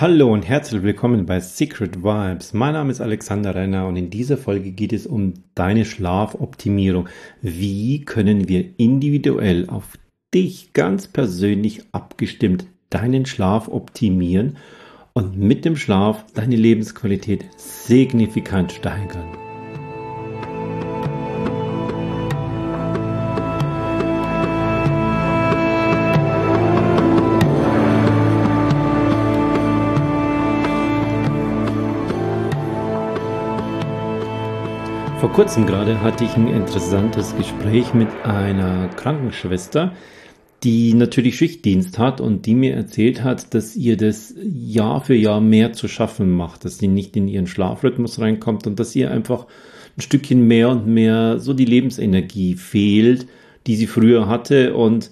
Hallo und herzlich willkommen bei Secret Vibes. Mein Name ist Alexander Renner und in dieser Folge geht es um deine Schlafoptimierung. Wie können wir individuell auf dich ganz persönlich abgestimmt deinen Schlaf optimieren und mit dem Schlaf deine Lebensqualität signifikant steigern? Vor kurzem gerade hatte ich ein interessantes Gespräch mit einer Krankenschwester, die natürlich Schichtdienst hat und die mir erzählt hat, dass ihr das Jahr für Jahr mehr zu schaffen macht, dass sie nicht in ihren Schlafrhythmus reinkommt und dass ihr einfach ein Stückchen mehr und mehr so die Lebensenergie fehlt, die sie früher hatte und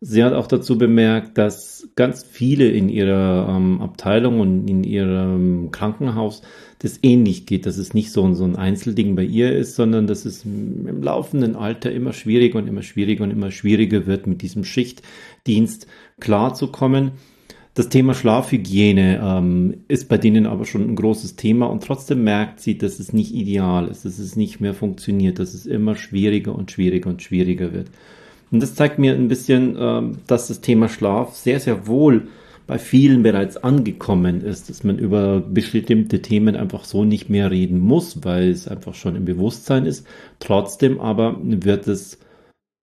Sie hat auch dazu bemerkt, dass ganz viele in ihrer ähm, Abteilung und in ihrem Krankenhaus das ähnlich geht, dass es nicht so, so ein Einzelding bei ihr ist, sondern dass es im laufenden Alter immer schwieriger und immer schwieriger und immer schwieriger wird, mit diesem Schichtdienst klarzukommen. Das Thema Schlafhygiene ähm, ist bei denen aber schon ein großes Thema und trotzdem merkt sie, dass es nicht ideal ist, dass es nicht mehr funktioniert, dass es immer schwieriger und schwieriger und schwieriger wird. Und das zeigt mir ein bisschen, ähm, dass das Thema Schlaf sehr, sehr wohl bei vielen bereits angekommen ist, dass man über bestimmte Themen einfach so nicht mehr reden muss, weil es einfach schon im Bewusstsein ist. Trotzdem aber wird das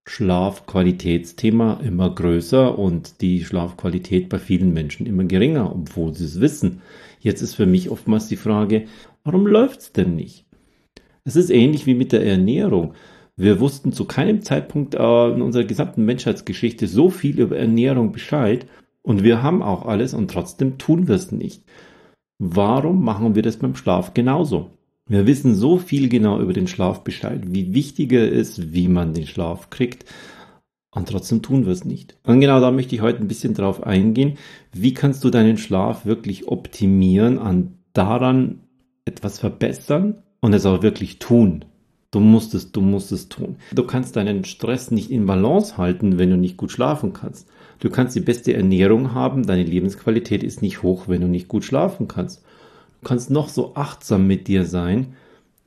Schlafqualitätsthema immer größer und die Schlafqualität bei vielen Menschen immer geringer, obwohl sie es wissen. Jetzt ist für mich oftmals die Frage, warum läuft es denn nicht? Es ist ähnlich wie mit der Ernährung. Wir wussten zu keinem Zeitpunkt äh, in unserer gesamten Menschheitsgeschichte so viel über Ernährung Bescheid und wir haben auch alles und trotzdem tun wir es nicht. Warum machen wir das beim Schlaf genauso? Wir wissen so viel genau über den Schlaf Bescheid, wie wichtig er ist, wie man den Schlaf kriegt. Und trotzdem tun wir es nicht. Und genau da möchte ich heute ein bisschen drauf eingehen. Wie kannst du deinen Schlaf wirklich optimieren, an daran etwas verbessern und es auch wirklich tun? Du musst es, du musst es tun. Du kannst deinen Stress nicht in Balance halten, wenn du nicht gut schlafen kannst. Du kannst die beste Ernährung haben, deine Lebensqualität ist nicht hoch, wenn du nicht gut schlafen kannst. Du kannst noch so achtsam mit dir sein.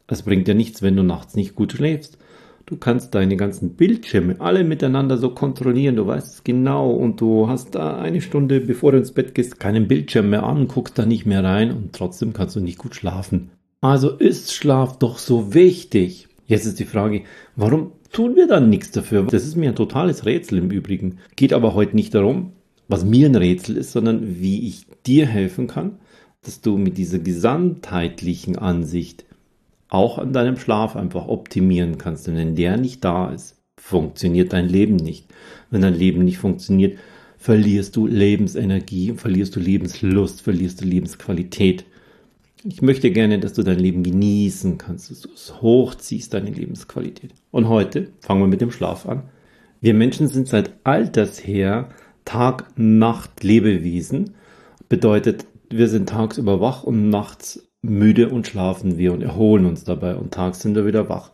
Es bringt dir nichts, wenn du nachts nicht gut schläfst. Du kannst deine ganzen Bildschirme alle miteinander so kontrollieren. Du weißt es genau und du hast da eine Stunde, bevor du ins Bett gehst, keinen Bildschirm mehr an, guckst da nicht mehr rein und trotzdem kannst du nicht gut schlafen. Also ist Schlaf doch so wichtig. Jetzt ist die Frage, warum tun wir dann nichts dafür? Das ist mir ein totales Rätsel im Übrigen. Geht aber heute nicht darum, was mir ein Rätsel ist, sondern wie ich dir helfen kann, dass du mit dieser gesamtheitlichen Ansicht auch an deinem Schlaf einfach optimieren kannst. Denn wenn der nicht da ist, funktioniert dein Leben nicht. Wenn dein Leben nicht funktioniert, verlierst du Lebensenergie, verlierst du Lebenslust, verlierst du Lebensqualität. Ich möchte gerne, dass du dein Leben genießen kannst, dass du es hochziehst, deine Lebensqualität. Und heute fangen wir mit dem Schlaf an. Wir Menschen sind seit alters her Tag-Nacht-Lebewesen. Bedeutet, wir sind tagsüber wach und nachts müde und schlafen wir und erholen uns dabei und tags sind wir wieder wach.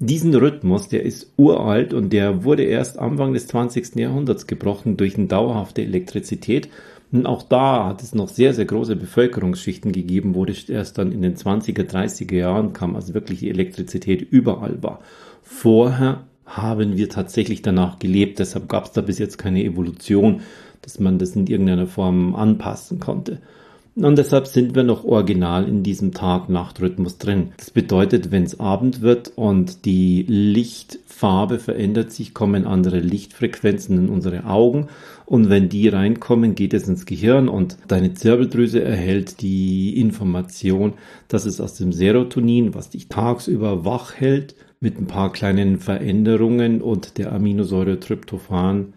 Diesen Rhythmus, der ist uralt und der wurde erst Anfang des 20. Jahrhunderts gebrochen durch eine dauerhafte Elektrizität und auch da hat es noch sehr, sehr große Bevölkerungsschichten gegeben, wo das erst dann in den 20er, 30er Jahren kam, also wirklich die Elektrizität überall war. Vorher haben wir tatsächlich danach gelebt, deshalb gab es da bis jetzt keine Evolution, dass man das in irgendeiner Form anpassen konnte. Und deshalb sind wir noch original in diesem Tag-Nacht-Rhythmus drin. Das bedeutet, wenn es Abend wird und die Lichtfarbe verändert sich, kommen andere Lichtfrequenzen in unsere Augen. Und wenn die reinkommen, geht es ins Gehirn und deine Zirbeldrüse erhält die Information, dass es aus dem Serotonin, was dich tagsüber wach hält, mit ein paar kleinen Veränderungen und der Aminosäure Tryptophan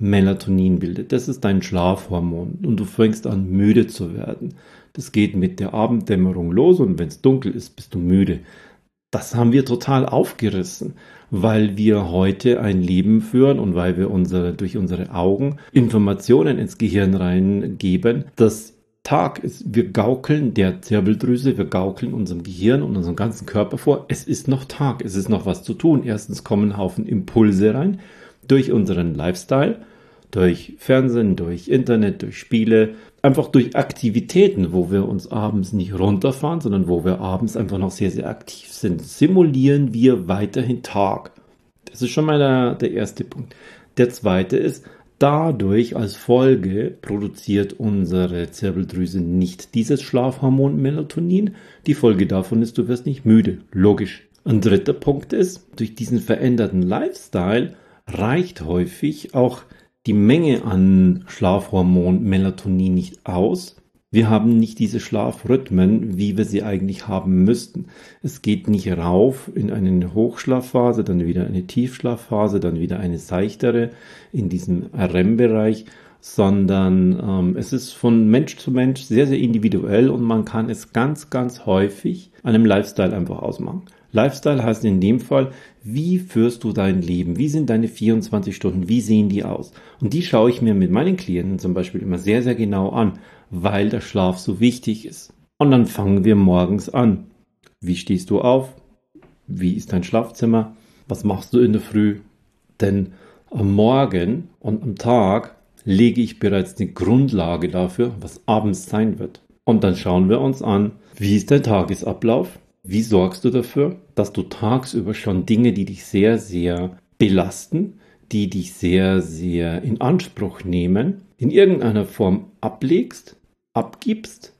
Melatonin bildet. Das ist dein Schlafhormon und du fängst an müde zu werden. Das geht mit der Abenddämmerung los und wenn es dunkel ist, bist du müde. Das haben wir total aufgerissen, weil wir heute ein Leben führen und weil wir unsere, durch unsere Augen Informationen ins Gehirn reingeben, dass Tag ist. Wir gaukeln der Zirbeldrüse, wir gaukeln unserem Gehirn und unserem ganzen Körper vor. Es ist noch Tag, es ist noch was zu tun. Erstens kommen Haufen Impulse rein durch unseren Lifestyle, durch Fernsehen, durch Internet, durch Spiele, einfach durch Aktivitäten, wo wir uns abends nicht runterfahren, sondern wo wir abends einfach noch sehr, sehr aktiv sind, simulieren wir weiterhin Tag. Das ist schon mal der, der erste Punkt. Der zweite ist, dadurch als Folge produziert unsere Zirbeldrüse nicht dieses Schlafhormon Melatonin. Die Folge davon ist, du wirst nicht müde. Logisch. Ein dritter Punkt ist, durch diesen veränderten Lifestyle reicht häufig auch die Menge an Schlafhormon Melatonin nicht aus. Wir haben nicht diese Schlafrhythmen, wie wir sie eigentlich haben müssten. Es geht nicht rauf in eine Hochschlafphase, dann wieder eine Tiefschlafphase, dann wieder eine seichtere in diesem REM-Bereich, sondern ähm, es ist von Mensch zu Mensch sehr, sehr individuell und man kann es ganz, ganz häufig einem Lifestyle einfach ausmachen. Lifestyle heißt in dem Fall, wie führst du dein Leben? Wie sind deine 24 Stunden? Wie sehen die aus? Und die schaue ich mir mit meinen Klienten zum Beispiel immer sehr, sehr genau an, weil der Schlaf so wichtig ist. Und dann fangen wir morgens an. Wie stehst du auf? Wie ist dein Schlafzimmer? Was machst du in der Früh? Denn am Morgen und am Tag lege ich bereits die Grundlage dafür, was abends sein wird. Und dann schauen wir uns an, wie ist dein Tagesablauf? Wie sorgst du dafür, dass du tagsüber schon Dinge, die dich sehr, sehr belasten, die dich sehr, sehr in Anspruch nehmen, in irgendeiner Form ablegst, abgibst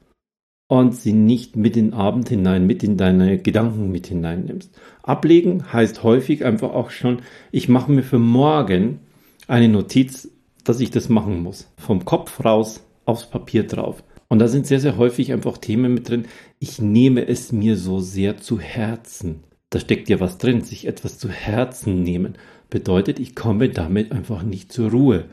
und sie nicht mit in den Abend hinein, mit in deine Gedanken mit hineinnimmst. Ablegen heißt häufig einfach auch schon, ich mache mir für morgen eine Notiz, dass ich das machen muss. Vom Kopf raus aufs Papier drauf. Und da sind sehr, sehr häufig einfach Themen mit drin. Ich nehme es mir so sehr zu Herzen. Da steckt ja was drin. Sich etwas zu Herzen nehmen bedeutet, ich komme damit einfach nicht zur Ruhe.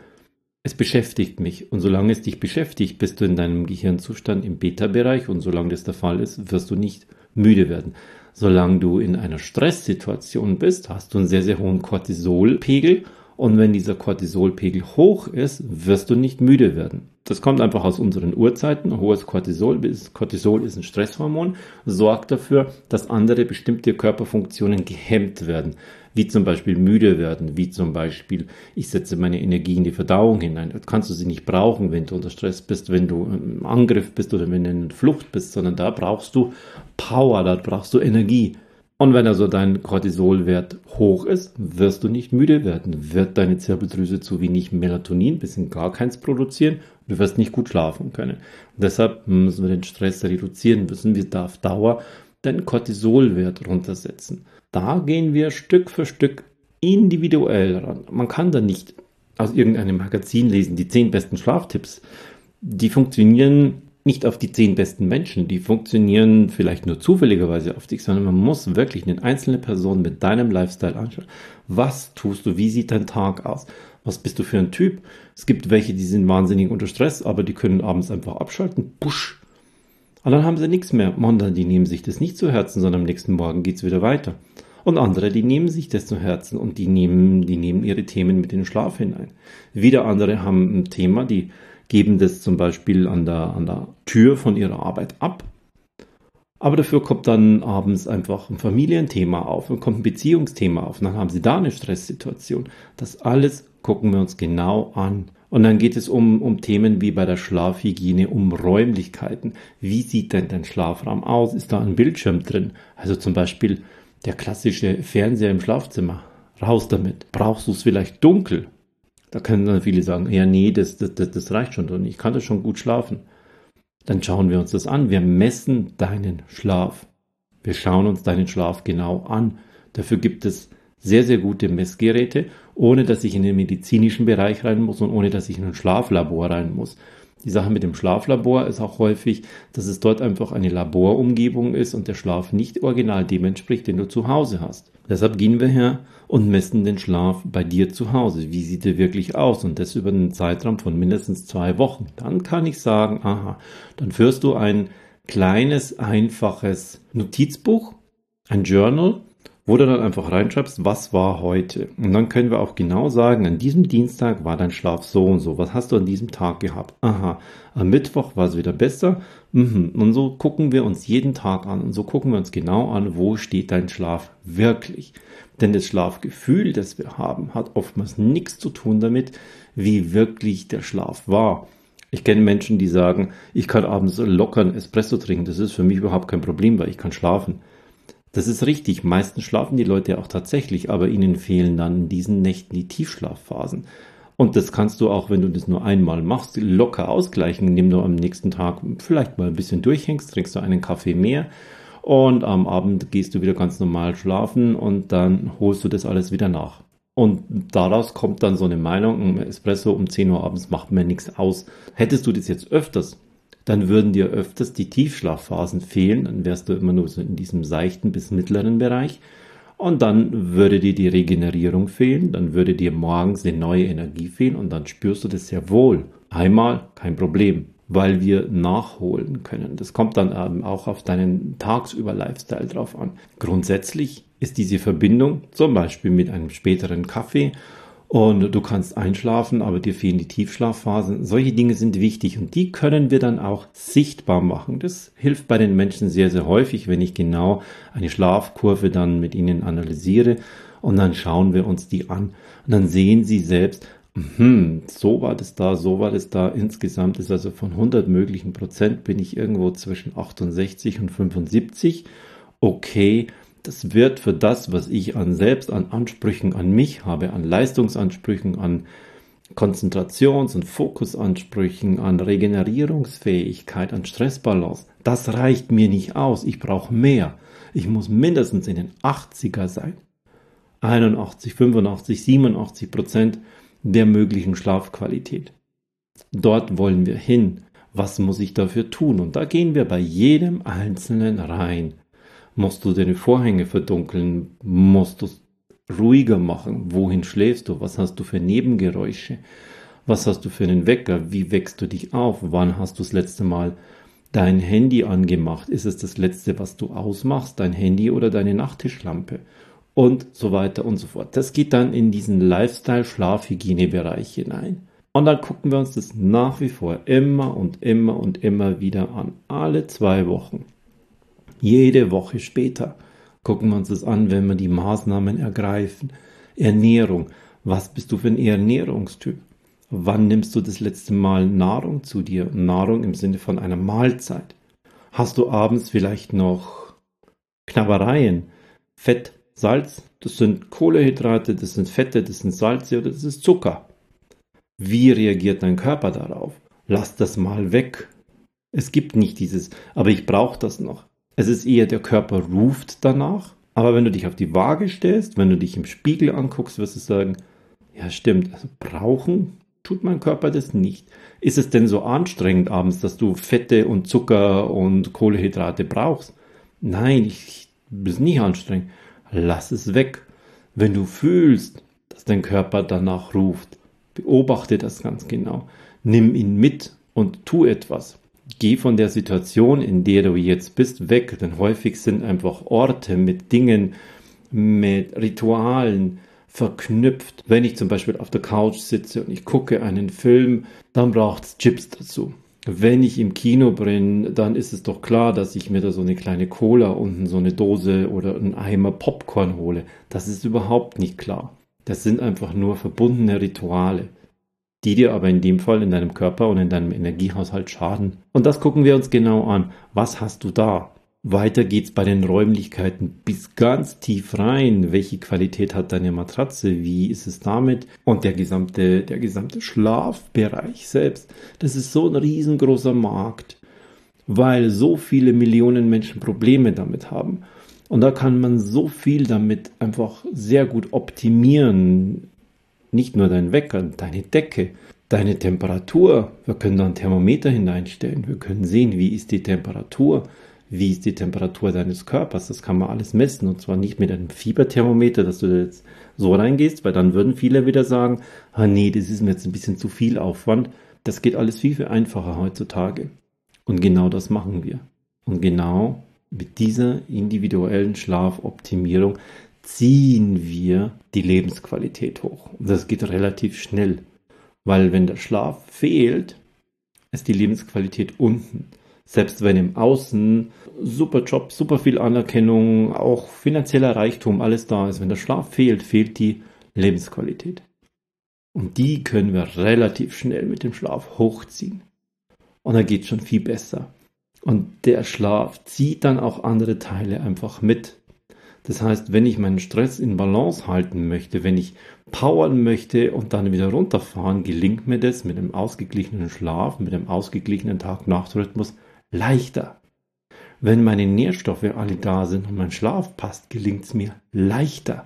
Es beschäftigt mich. Und solange es dich beschäftigt, bist du in deinem Gehirnzustand im Beta-Bereich. Und solange das der Fall ist, wirst du nicht müde werden. Solange du in einer Stresssituation bist, hast du einen sehr, sehr hohen Cortisolpegel und wenn dieser Cortisolpegel hoch ist, wirst du nicht müde werden. Das kommt einfach aus unseren Urzeiten. Hohes Cortisol, Cortisol ist ein Stresshormon, sorgt dafür, dass andere bestimmte Körperfunktionen gehemmt werden. Wie zum Beispiel müde werden, wie zum Beispiel, ich setze meine Energie in die Verdauung hinein. Das kannst du sie nicht brauchen, wenn du unter Stress bist, wenn du im Angriff bist oder wenn du in Flucht bist, sondern da brauchst du Power, da brauchst du Energie. Und wenn also dein Cortisolwert hoch ist, wirst du nicht müde werden, wird deine Zirbeldrüse zu wenig Melatonin bis in gar keins produzieren und du wirst nicht gut schlafen können. Und deshalb müssen wir den Stress reduzieren, müssen wir auf Dauer deinen Cortisolwert runtersetzen. Da gehen wir Stück für Stück individuell ran. Man kann da nicht aus irgendeinem Magazin lesen, die zehn besten Schlaftipps. Die funktionieren nicht auf die zehn besten Menschen, die funktionieren vielleicht nur zufälligerweise auf dich, sondern man muss wirklich eine einzelne Person mit deinem Lifestyle anschauen. Was tust du? Wie sieht dein Tag aus? Was bist du für ein Typ? Es gibt welche, die sind wahnsinnig unter Stress, aber die können abends einfach abschalten. Push. Und dann haben sie nichts mehr. Monda, die nehmen sich das nicht zu Herzen, sondern am nächsten Morgen geht's wieder weiter. Und andere, die nehmen sich das zu Herzen und die nehmen, die nehmen ihre Themen mit in den Schlaf hinein. Wieder andere haben ein Thema, die geben das zum Beispiel an der, an der Tür von ihrer Arbeit ab. Aber dafür kommt dann abends einfach ein Familienthema auf und kommt ein Beziehungsthema auf. Und dann haben sie da eine Stresssituation. Das alles gucken wir uns genau an. Und dann geht es um, um Themen wie bei der Schlafhygiene, um Räumlichkeiten. Wie sieht denn dein Schlafraum aus? Ist da ein Bildschirm drin? Also zum Beispiel der klassische Fernseher im Schlafzimmer. Raus damit. Brauchst du es vielleicht dunkel? Da können dann viele sagen, ja, nee, das, das, das reicht schon und ich kann das schon gut schlafen. Dann schauen wir uns das an. Wir messen deinen Schlaf. Wir schauen uns deinen Schlaf genau an. Dafür gibt es sehr, sehr gute Messgeräte, ohne dass ich in den medizinischen Bereich rein muss und ohne dass ich in ein Schlaflabor rein muss. Die Sache mit dem Schlaflabor ist auch häufig, dass es dort einfach eine Laborumgebung ist und der Schlaf nicht original dem entspricht, den du zu Hause hast. Deshalb gehen wir her und messen den Schlaf bei dir zu Hause. Wie sieht der wirklich aus? Und das über einen Zeitraum von mindestens zwei Wochen. Dann kann ich sagen, aha, dann führst du ein kleines, einfaches Notizbuch, ein Journal, wo du dann einfach reinschreibst, was war heute. Und dann können wir auch genau sagen, an diesem Dienstag war dein Schlaf so und so. Was hast du an diesem Tag gehabt? Aha, am Mittwoch war es wieder besser. Mhm. Und so gucken wir uns jeden Tag an und so gucken wir uns genau an, wo steht dein Schlaf wirklich. Denn das Schlafgefühl, das wir haben, hat oftmals nichts zu tun damit, wie wirklich der Schlaf war. Ich kenne Menschen, die sagen, ich kann abends locker einen Espresso trinken. Das ist für mich überhaupt kein Problem, weil ich kann schlafen. Das ist richtig. Meistens schlafen die Leute auch tatsächlich, aber ihnen fehlen dann in diesen Nächten die Tiefschlafphasen. Und das kannst du auch, wenn du das nur einmal machst, locker ausgleichen, indem du am nächsten Tag vielleicht mal ein bisschen durchhängst, trinkst du einen Kaffee mehr und am Abend gehst du wieder ganz normal schlafen und dann holst du das alles wieder nach. Und daraus kommt dann so eine Meinung, ein Espresso um 10 Uhr abends macht mir nichts aus. Hättest du das jetzt öfters, dann würden dir öfters die Tiefschlafphasen fehlen, dann wärst du immer nur so in diesem seichten bis mittleren Bereich. Und dann würde dir die Regenerierung fehlen, dann würde dir morgens die neue Energie fehlen und dann spürst du das sehr wohl. Einmal kein Problem, weil wir nachholen können. Das kommt dann auch auf deinen tagsüber Lifestyle drauf an. Grundsätzlich ist diese Verbindung zum Beispiel mit einem späteren Kaffee und du kannst einschlafen, aber dir fehlen die Tiefschlafphasen. Solche Dinge sind wichtig und die können wir dann auch sichtbar machen. Das hilft bei den Menschen sehr, sehr häufig, wenn ich genau eine Schlafkurve dann mit ihnen analysiere und dann schauen wir uns die an und dann sehen sie selbst, hm, so war das da, so war das da. Insgesamt ist also von 100 möglichen Prozent bin ich irgendwo zwischen 68 und 75. Okay, das wird für das, was ich an selbst, an Ansprüchen an mich habe, an Leistungsansprüchen, an Konzentrations- und Fokusansprüchen, an Regenerierungsfähigkeit, an Stressbalance, das reicht mir nicht aus. Ich brauche mehr. Ich muss mindestens in den 80er sein. 81, 85, 87 Prozent der möglichen Schlafqualität. Dort wollen wir hin. Was muss ich dafür tun? Und da gehen wir bei jedem Einzelnen rein. Musst du deine Vorhänge verdunkeln? Musst du es ruhiger machen? Wohin schläfst du? Was hast du für Nebengeräusche? Was hast du für einen Wecker? Wie wächst du dich auf? Wann hast du das letzte Mal dein Handy angemacht? Ist es das letzte, was du ausmachst? Dein Handy oder deine Nachttischlampe? Und so weiter und so fort. Das geht dann in diesen Lifestyle-Schlafhygiene-Bereich hinein. Und dann gucken wir uns das nach wie vor immer und immer und immer wieder an. Alle zwei Wochen. Jede Woche später gucken wir uns das an, wenn wir die Maßnahmen ergreifen. Ernährung. Was bist du für ein Ernährungstyp? Wann nimmst du das letzte Mal Nahrung zu dir? Nahrung im Sinne von einer Mahlzeit. Hast du abends vielleicht noch Knabbereien? Fett, Salz, das sind Kohlehydrate, das sind Fette, das sind Salze oder das ist Zucker. Wie reagiert dein Körper darauf? Lass das mal weg. Es gibt nicht dieses, aber ich brauche das noch. Es ist eher der Körper ruft danach. Aber wenn du dich auf die Waage stellst, wenn du dich im Spiegel anguckst, wirst du sagen, ja stimmt, also brauchen tut mein Körper das nicht. Ist es denn so anstrengend abends, dass du Fette und Zucker und Kohlehydrate brauchst? Nein, ich, ist nicht anstrengend. Lass es weg. Wenn du fühlst, dass dein Körper danach ruft, beobachte das ganz genau. Nimm ihn mit und tu etwas geh von der Situation, in der du jetzt bist, weg, denn häufig sind einfach Orte mit Dingen, mit Ritualen verknüpft. Wenn ich zum Beispiel auf der Couch sitze und ich gucke einen Film, dann braucht es Chips dazu. Wenn ich im Kino bin, dann ist es doch klar, dass ich mir da so eine kleine Cola und so eine Dose oder einen Eimer Popcorn hole. Das ist überhaupt nicht klar. Das sind einfach nur verbundene Rituale die dir aber in dem Fall in deinem Körper und in deinem Energiehaushalt schaden. Und das gucken wir uns genau an. Was hast du da? Weiter geht's bei den Räumlichkeiten bis ganz tief rein. Welche Qualität hat deine Matratze? Wie ist es damit? Und der gesamte, der gesamte Schlafbereich selbst. Das ist so ein riesengroßer Markt, weil so viele Millionen Menschen Probleme damit haben. Und da kann man so viel damit einfach sehr gut optimieren nicht nur dein Wecker, deine Decke, deine Temperatur. Wir können da ein Thermometer hineinstellen. Wir können sehen, wie ist die Temperatur, wie ist die Temperatur deines Körpers. Das kann man alles messen und zwar nicht mit einem Fieberthermometer, dass du jetzt so reingehst, weil dann würden viele wieder sagen, ah nee, das ist mir jetzt ein bisschen zu viel Aufwand. Das geht alles viel, viel einfacher heutzutage. Und genau das machen wir. Und genau mit dieser individuellen Schlafoptimierung ziehen wir die Lebensqualität hoch. Und das geht relativ schnell, weil wenn der Schlaf fehlt, ist die Lebensqualität unten. Selbst wenn im Außen super Job, super viel Anerkennung, auch finanzieller Reichtum, alles da ist, wenn der Schlaf fehlt, fehlt die Lebensqualität. Und die können wir relativ schnell mit dem Schlaf hochziehen. und da geht schon viel besser. Und der Schlaf zieht dann auch andere Teile einfach mit. Das heißt, wenn ich meinen Stress in Balance halten möchte, wenn ich powern möchte und dann wieder runterfahren, gelingt mir das mit einem ausgeglichenen Schlaf, mit einem ausgeglichenen Tag-Nacht-Rhythmus leichter. Wenn meine Nährstoffe alle da sind und mein Schlaf passt, gelingt es mir leichter.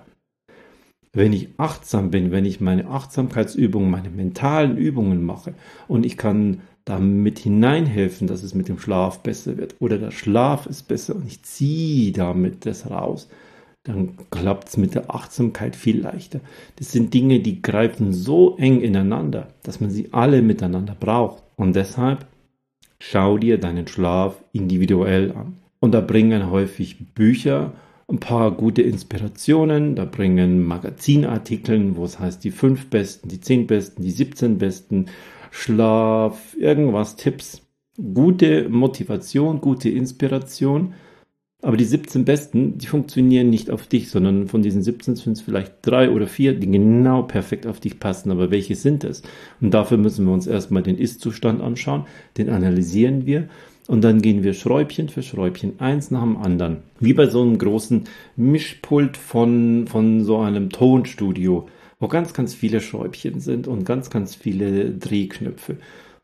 Wenn ich achtsam bin, wenn ich meine Achtsamkeitsübungen, meine mentalen Übungen mache und ich kann damit hineinhelfen, dass es mit dem Schlaf besser wird oder der Schlaf ist besser und ich ziehe damit das raus, dann klappt es mit der Achtsamkeit viel leichter. Das sind Dinge, die greifen so eng ineinander, dass man sie alle miteinander braucht. Und deshalb schau dir deinen Schlaf individuell an. Und da bringen häufig Bücher ein paar gute Inspirationen, da bringen Magazinartikeln, wo es heißt die fünf besten, die zehn besten, die 17 besten, Schlaf, irgendwas, Tipps, gute Motivation, gute Inspiration aber die 17 besten, die funktionieren nicht auf dich, sondern von diesen 17 sind es vielleicht drei oder vier, die genau perfekt auf dich passen. Aber welche sind es? Und dafür müssen wir uns erstmal den Ist-Zustand anschauen, den analysieren wir und dann gehen wir Schräubchen für Schräubchen eins nach dem anderen. Wie bei so einem großen Mischpult von, von so einem Tonstudio, wo ganz, ganz viele Schräubchen sind und ganz, ganz viele Drehknöpfe.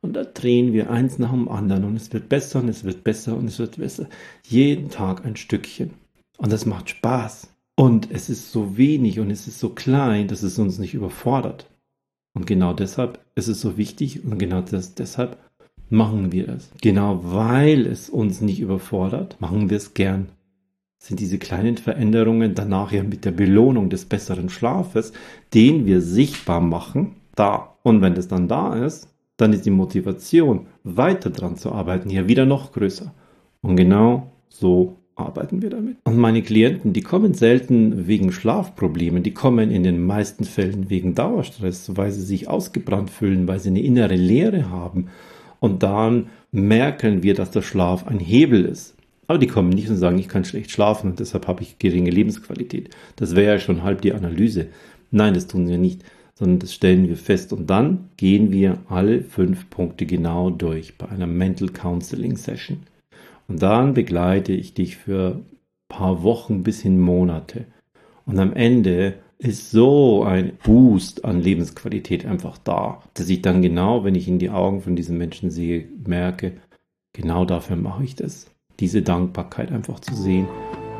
Und da drehen wir eins nach dem anderen und es wird besser und es wird besser und es wird besser. Jeden Tag ein Stückchen. Und das macht Spaß. Und es ist so wenig und es ist so klein, dass es uns nicht überfordert. Und genau deshalb ist es so wichtig und genau das, deshalb machen wir es. Genau weil es uns nicht überfordert, machen wir es gern. Sind diese kleinen Veränderungen danach ja mit der Belohnung des besseren Schlafes, den wir sichtbar machen, da. Und wenn das dann da ist, dann ist die Motivation, weiter dran zu arbeiten, hier wieder noch größer. Und genau so arbeiten wir damit. Und meine Klienten, die kommen selten wegen Schlafproblemen, die kommen in den meisten Fällen wegen Dauerstress, weil sie sich ausgebrannt fühlen, weil sie eine innere Leere haben. Und dann merken wir, dass der Schlaf ein Hebel ist. Aber die kommen nicht und sagen, ich kann schlecht schlafen und deshalb habe ich geringe Lebensqualität. Das wäre ja schon halb die Analyse. Nein, das tun sie nicht sondern das stellen wir fest und dann gehen wir alle fünf Punkte genau durch bei einer Mental Counseling Session. Und dann begleite ich dich für ein paar Wochen bis hin Monate. Und am Ende ist so ein Boost an Lebensqualität einfach da, dass ich dann genau, wenn ich in die Augen von diesen Menschen sehe, merke, genau dafür mache ich das. Diese Dankbarkeit einfach zu sehen.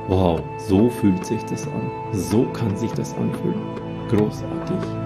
Wow, so fühlt sich das an. So kann sich das anfühlen. Großartig.